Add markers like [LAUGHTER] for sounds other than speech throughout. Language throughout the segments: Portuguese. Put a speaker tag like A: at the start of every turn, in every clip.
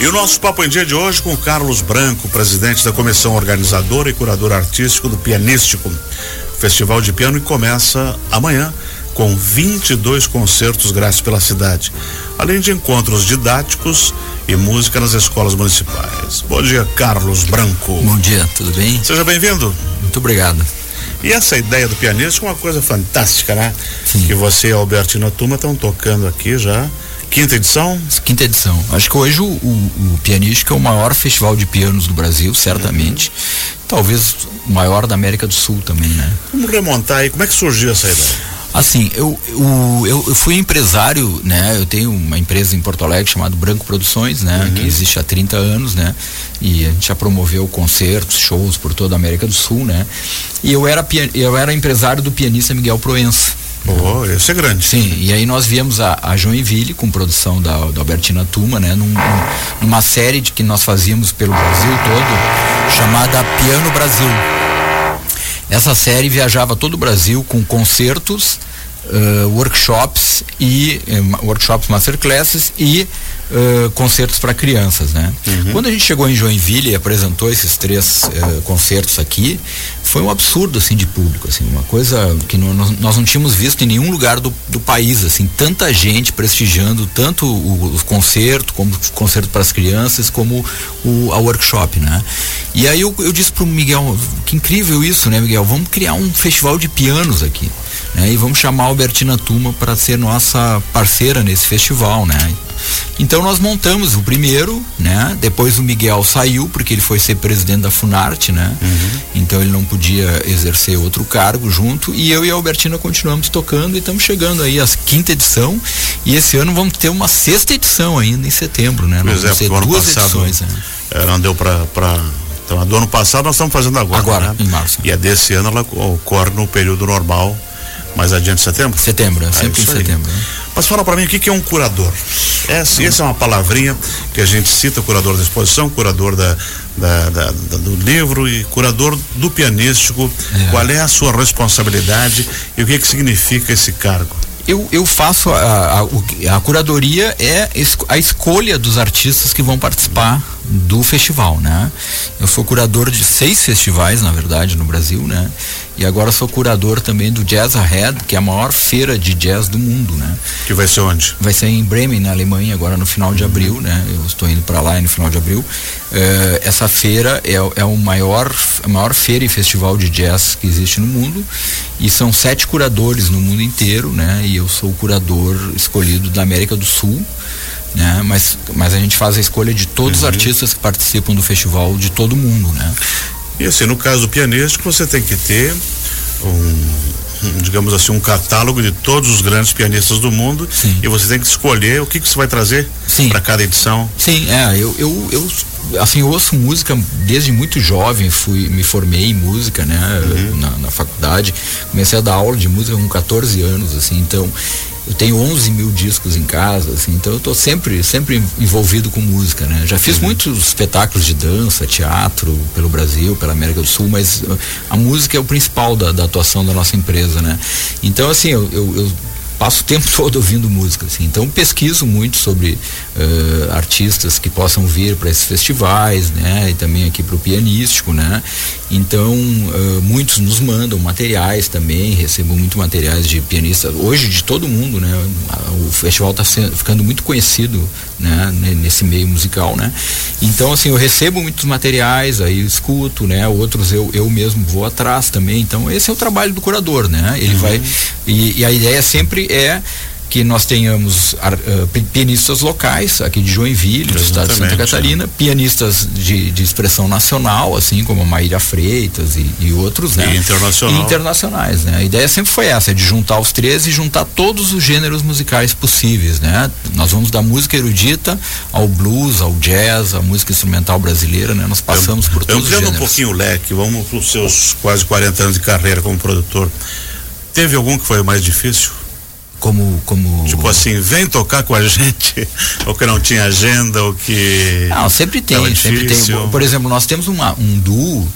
A: E o nosso papo em dia de hoje com o Carlos Branco, presidente da comissão organizadora e curador artístico do Pianístico. O Festival de Piano começa amanhã com 22 concertos grátis pela cidade, além de encontros didáticos e música nas escolas municipais. Bom dia, Carlos Branco.
B: Bom dia, tudo bem?
A: Seja bem-vindo.
B: Muito obrigado.
A: E essa ideia do pianista é uma coisa fantástica, né?
B: Sim.
A: Que você e a Albertina Tuma estão tocando aqui já. Quinta edição?
B: Quinta edição. Acho que hoje o, o, o Pianística é o maior festival de pianos do Brasil, certamente. Uhum. Talvez o maior da América do Sul também, né?
A: Vamos remontar aí, como é que surgiu essa ideia?
B: Assim, eu, eu, eu, eu, fui empresário, né? Eu tenho uma empresa em Porto Alegre chamada Branco Produções, né? Uhum. Que existe há 30 anos, né? E a gente já promoveu concertos, shows por toda a América do Sul, né? E eu era, eu era empresário do pianista Miguel Proença.
A: Oh, esse é grande.
B: Sim, e aí nós viemos a, a Joinville com produção da, da Albertina Tuma, né? Num, numa série de que nós fazíamos pelo Brasil todo, chamada Piano Brasil. Essa série viajava todo o Brasil com concertos, uh, workshops e uh, workshops masterclasses e uh, concertos para crianças, né? Uhum. Quando a gente chegou em Joinville e apresentou esses três uh, concertos aqui, foi um absurdo assim de público, assim, uma coisa que não, nós, não tínhamos visto em nenhum lugar do, do país, assim, tanta gente prestigiando tanto o, o concerto como o concerto para as crianças, como o a workshop, né? E aí eu, eu disse para o Miguel, que incrível isso, né, Miguel? Vamos criar um festival de pianos aqui. Né? E vamos chamar a Albertina Tuma para ser nossa parceira nesse festival, né? Então nós montamos o primeiro, né? Depois o Miguel saiu porque ele foi ser presidente da Funarte, né? Uhum. Então ele não podia exercer outro cargo junto e eu e a Albertina continuamos tocando e estamos chegando aí à quinta edição e esse ano vamos ter uma sexta edição ainda em setembro, né?
A: Pois nós é, vamos ter duas passado, edições. Né? É, não deu para então, a do ano passado nós estamos fazendo agora.
B: Agora,
A: né?
B: em março.
A: E a desse ano ela ocorre no período normal, mais adiante setembro?
B: Setembro, é sempre em setembro. Né?
A: Mas fala para mim o que, que, é um curador. Essa, essa é uma palavrinha que a gente cita, curador da exposição, curador da, da, da, da do livro e curador do pianístico. É. Qual é a sua responsabilidade e o que, que significa esse cargo?
B: eu, eu faço a, a, a, curadoria é a escolha dos artistas que vão participar do festival, né? Eu sou curador de seis festivais, na verdade, no Brasil, né? E agora sou curador também do Jazz Ahead, que é a maior feira de jazz do mundo, né?
A: Que vai ser onde?
B: Vai ser em Bremen, na Alemanha, agora no final de abril, né? Eu estou indo para lá no final de abril. Uh, essa feira é, é o maior, a maior feira e festival de jazz que existe no mundo e são sete curadores no mundo inteiro, né? E eu sou o curador escolhido da América do Sul né? Mas, mas a gente faz a escolha de todos uhum. os artistas que participam do festival de todo mundo, né?
A: E assim, no caso do pianístico, você tem que ter um, digamos assim, um catálogo de todos os grandes pianistas do mundo Sim. e você tem que escolher o que, que você vai trazer para cada edição.
B: Sim, é, eu, eu, eu assim, eu ouço música desde muito jovem, fui, me formei em música, né, uhum. na, na faculdade, comecei a dar aula de música com 14 anos, assim, então eu tenho 11 mil discos em casa, assim, então eu estou sempre, sempre envolvido com música, né? Já fiz uhum. muitos espetáculos de dança, teatro pelo Brasil, pela América do Sul, mas a música é o principal da, da atuação da nossa empresa, né? Então, assim, eu, eu, eu passo o tempo [LAUGHS] todo ouvindo música, assim. Então pesquiso muito sobre uh, artistas que possam vir para esses festivais, né? E também aqui para o pianístico, né? Então uh, muitos nos mandam materiais também, recebo muito materiais de pianistas hoje de todo mundo, né? O festival está ficando muito conhecido, né? Nesse meio musical, né? Então assim eu recebo muitos materiais, aí escuto, né? Outros eu, eu mesmo vou atrás também. Então esse é o trabalho do curador, né? Ele uhum. vai e, e a ideia sempre é que nós tenhamos uh, pianistas locais aqui de Joinville, do estado de Santa Catarina, é. pianistas de, de, expressão nacional, assim como a Maíra Freitas e, e outros, né?
A: E internacional.
B: E internacionais, né? A ideia sempre foi essa, de juntar os três e juntar todos os gêneros musicais possíveis, né? Nós vamos da música erudita ao blues, ao jazz, à música instrumental brasileira, né? Nós passamos eu, por todos os gêneros.
A: um pouquinho o leque, vamos para os seus quase 40 anos de carreira como produtor. Teve algum que foi o mais difícil?
B: Como como
A: tipo assim vem tocar com a [LAUGHS] gente ou que não tinha agenda ou que
B: não sempre tem sempre tem. por exemplo nós temos uma, um duo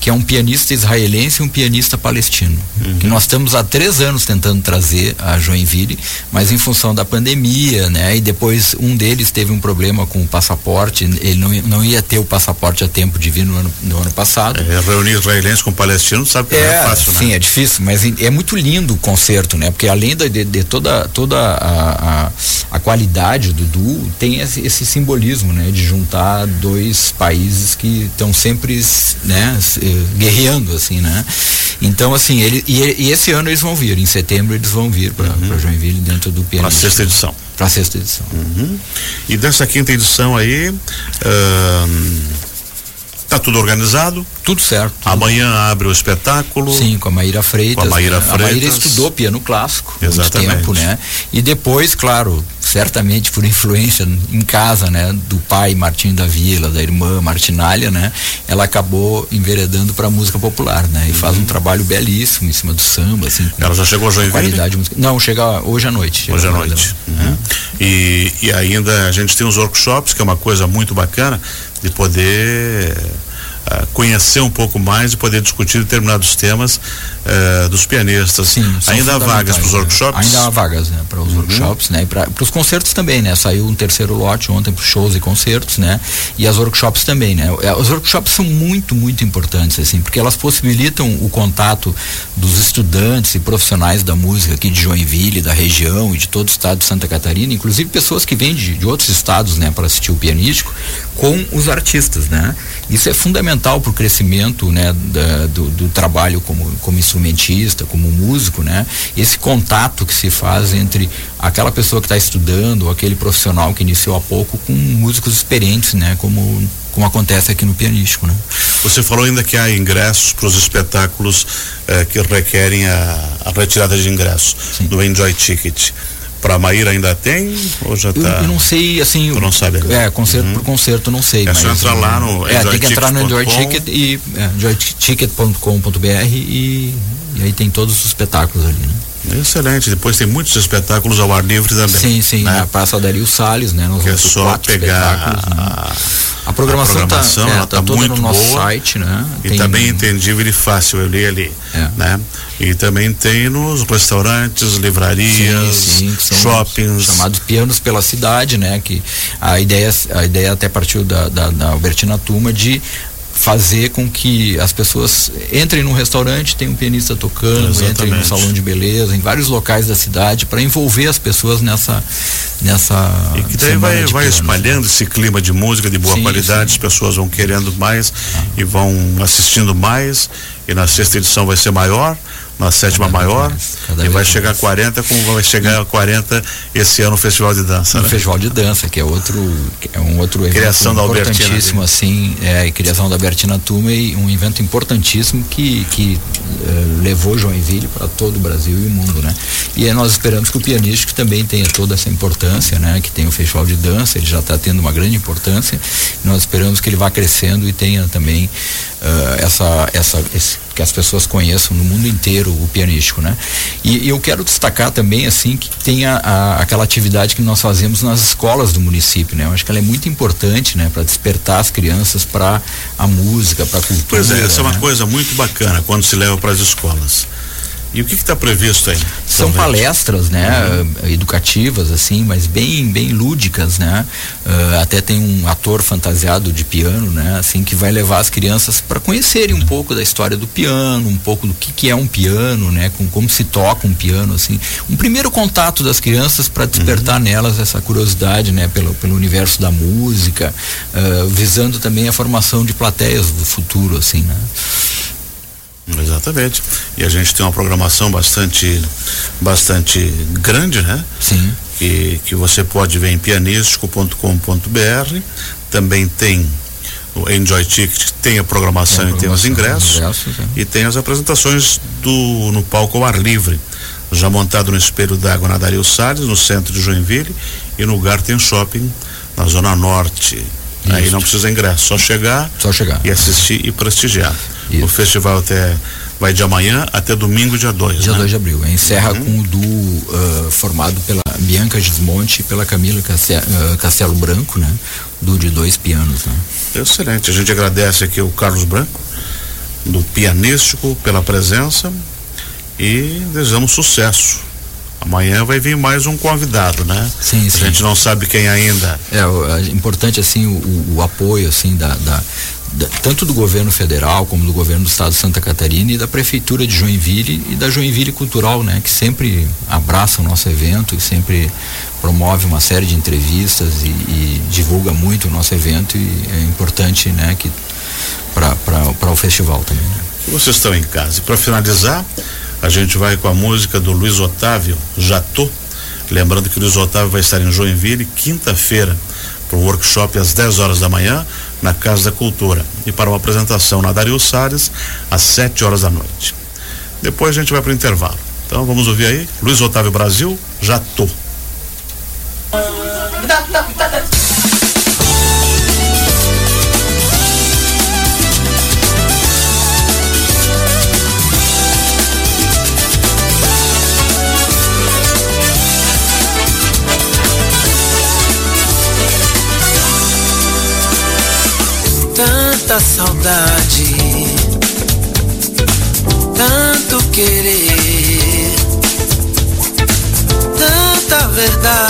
B: que é um pianista israelense e um pianista palestino. Uhum. Que nós estamos há três anos tentando trazer a Joinville, mas em função da pandemia, né? E depois um deles teve um problema com o passaporte, ele não, não ia ter o passaporte a tempo de vir no ano, no ano passado.
A: É, reunir israelenses com palestinos sabe que é, não é fácil,
B: né? Sim, é difícil, mas é muito lindo o concerto, né? Porque além de, de, toda, toda a, a, a, qualidade do duo, tem esse, esse simbolismo, né? De juntar dois países que estão sempre, né? Guerreando, assim, né? Então, assim, ele, e, e, esse ano eles vão vir, em setembro eles vão vir para uhum. Joinville dentro do piano.
A: Para a sexta edição.
B: Para a sexta edição.
A: Uhum. E dessa quinta edição aí. Uh, Tá tudo organizado?
B: Tudo certo. Tudo.
A: Amanhã abre o espetáculo.
B: Sim, com a Maíra Freitas.
A: Com a Maíra né? Freitas. A Maíra
B: estudou piano clássico
A: Exatamente.
B: muito tempo, né? E depois, claro, certamente por influência em casa, né, do pai Martim da Vila, da irmã Martinália, né, ela acabou enveredando para música popular, né? E uhum. faz um trabalho belíssimo em cima do samba, assim.
A: ela já chegou a Joinville?
B: Qualidade musical. Não, chega hoje à noite.
A: Hoje à noite. Uhum. E, e ainda a gente tem os workshops, que é uma coisa muito bacana de poder uh, conhecer um pouco mais e poder discutir determinados temas uh, dos pianistas.
B: Sim,
A: ainda há vagas para os né? workshops?
B: Ainda há vagas né, para os uhum. workshops, né? E para os concertos também, né? Saiu um terceiro lote ontem para shows e concertos, né? E as workshops também, né? É, os workshops são muito, muito importantes, assim, porque elas possibilitam o contato dos estudantes e profissionais da música aqui de Joinville, da região e de todo o estado de Santa Catarina, inclusive pessoas que vêm de, de outros estados, né, para assistir o pianístico, com os artistas, né? Isso é fundamental para o crescimento, né, da, do, do, trabalho como, como instrumentista, como músico, né? Esse contato que se faz entre aquela pessoa que está estudando, aquele profissional que iniciou há pouco, com músicos experientes, né? Como como acontece aqui no pianístico, né?
A: Você falou ainda que há ingressos para os espetáculos eh, que requerem a, a, retirada de ingressos Sim. do Enjoy Ticket. Para Maíra ainda tem ou já está?
B: Eu, eu, não sei, assim.
A: Tu não sabe ainda.
B: É, concerto uhum. por concerto, não sei.
A: É só entrar lá no
B: É, tem que entrar no Enjoy Ticket e é, enjoyticket.com.br e, e aí tem todos os espetáculos ali, né?
A: Excelente. Depois tem muitos espetáculos ao ar livre também.
B: Sim, sim. Né? Na Praça Adélio Salles, né?
A: Nós que é só pegar
B: a, né? a programação, está é, tá, tá muito no nosso boa
A: site,
B: né?
A: E está bem entendível e fácil, eu li ali, é. né? E também tem nos restaurantes, livrarias, sim, sim, shoppings.
B: Chamados pianos pela cidade, né? Que a ideia, a ideia até partiu da, da, da Albertina Tuma de fazer com que as pessoas entrem num restaurante, tem um pianista tocando, Exatamente. entrem num salão de beleza, em vários locais da cidade, para envolver as pessoas nessa nessa
A: e que daí vai, vai espalhando né? esse clima de música de boa sim, qualidade, sim. as pessoas vão querendo mais ah. e vão assistindo mais e na sexta edição vai ser maior na sétima maior e vai chegar a 40 como vai chegar a 40 esse ano o Festival de Dança.
B: O
A: né?
B: Festival de Dança, que é outro é um outro evento
A: criação da
B: importantíssimo assim, é, criação da Bertina Tumey, um evento importantíssimo que, que uh, levou Joinville para todo o Brasil e o mundo, né? E nós esperamos que o pianístico também tenha toda essa importância, né? Que tem o Festival de Dança, ele já está tendo uma grande importância. Nós esperamos que ele vá crescendo e tenha também uh, essa, essa, esse que as pessoas conheçam no mundo inteiro o pianístico, né? E, e eu quero destacar também assim que tem a, a, aquela atividade que nós fazemos nas escolas do município, né? Eu acho que ela é muito importante, né, para despertar as crianças para a música, para a cultura.
A: Pois é, essa né? é uma né? coisa muito bacana quando se leva para as escolas. E o que está previsto aí?
B: São palestras, né, uhum. educativas, assim, mas bem, bem lúdicas, né? Uh, até tem um ator fantasiado de piano, né, assim, que vai levar as crianças para conhecerem um pouco da história do piano, um pouco do que, que é um piano, né, com como se toca um piano, assim, um primeiro contato das crianças para despertar uhum. nelas essa curiosidade, né, pelo, pelo universo da música, uh, visando também a formação de plateias do futuro, assim, né?
A: Exatamente. E a gente tem uma programação bastante, bastante grande, né?
B: Sim.
A: Que, que você pode ver em pianístico.com.br. Também tem o Enjoy Ticket, tem a programação, tem a programação e tem os ingressos. ingressos é. E tem as apresentações do, no palco ao ar livre. Já montado no Espelho d'Água na Dario Salles, no centro de Joinville. E no um shopping na Zona Norte. Isso. Aí não precisa ingresso, só chegar,
B: só chegar.
A: e assistir e prestigiar. Isso. O festival até vai de amanhã até domingo, dia 2.
B: Dia 2
A: né?
B: de abril. Encerra uhum. com o duo uh, formado pela Bianca Gismonte e pela Camila uh, Castelo Branco, né? Duo de dois pianos. Né?
A: Excelente. A gente agradece aqui o Carlos Branco, do Pianístico pela presença e desejamos sucesso. Amanhã vai vir mais um convidado, né?
B: Sim, sim.
A: A gente não sabe quem ainda.
B: É, é importante assim o, o apoio assim da, da, da, tanto do governo federal como do governo do estado de Santa Catarina e da prefeitura de Joinville e da Joinville Cultural, né? Que sempre abraça o nosso evento e sempre promove uma série de entrevistas e, e divulga muito o nosso evento e é importante, né? Que para o festival também. Né?
A: Vocês estão em casa. E para finalizar, a gente vai com a música do Luiz Otávio, Já Tô. Lembrando que o Luiz Otávio vai estar em Joinville quinta-feira para o workshop às 10 horas da manhã na Casa da Cultura e para uma apresentação na Dario Salles às 7 horas da noite. Depois a gente vai para o intervalo. Então vamos ouvir aí, Luiz Otávio Brasil, Já Tô.
C: Tanta saudade, tanto querer, tanta verdade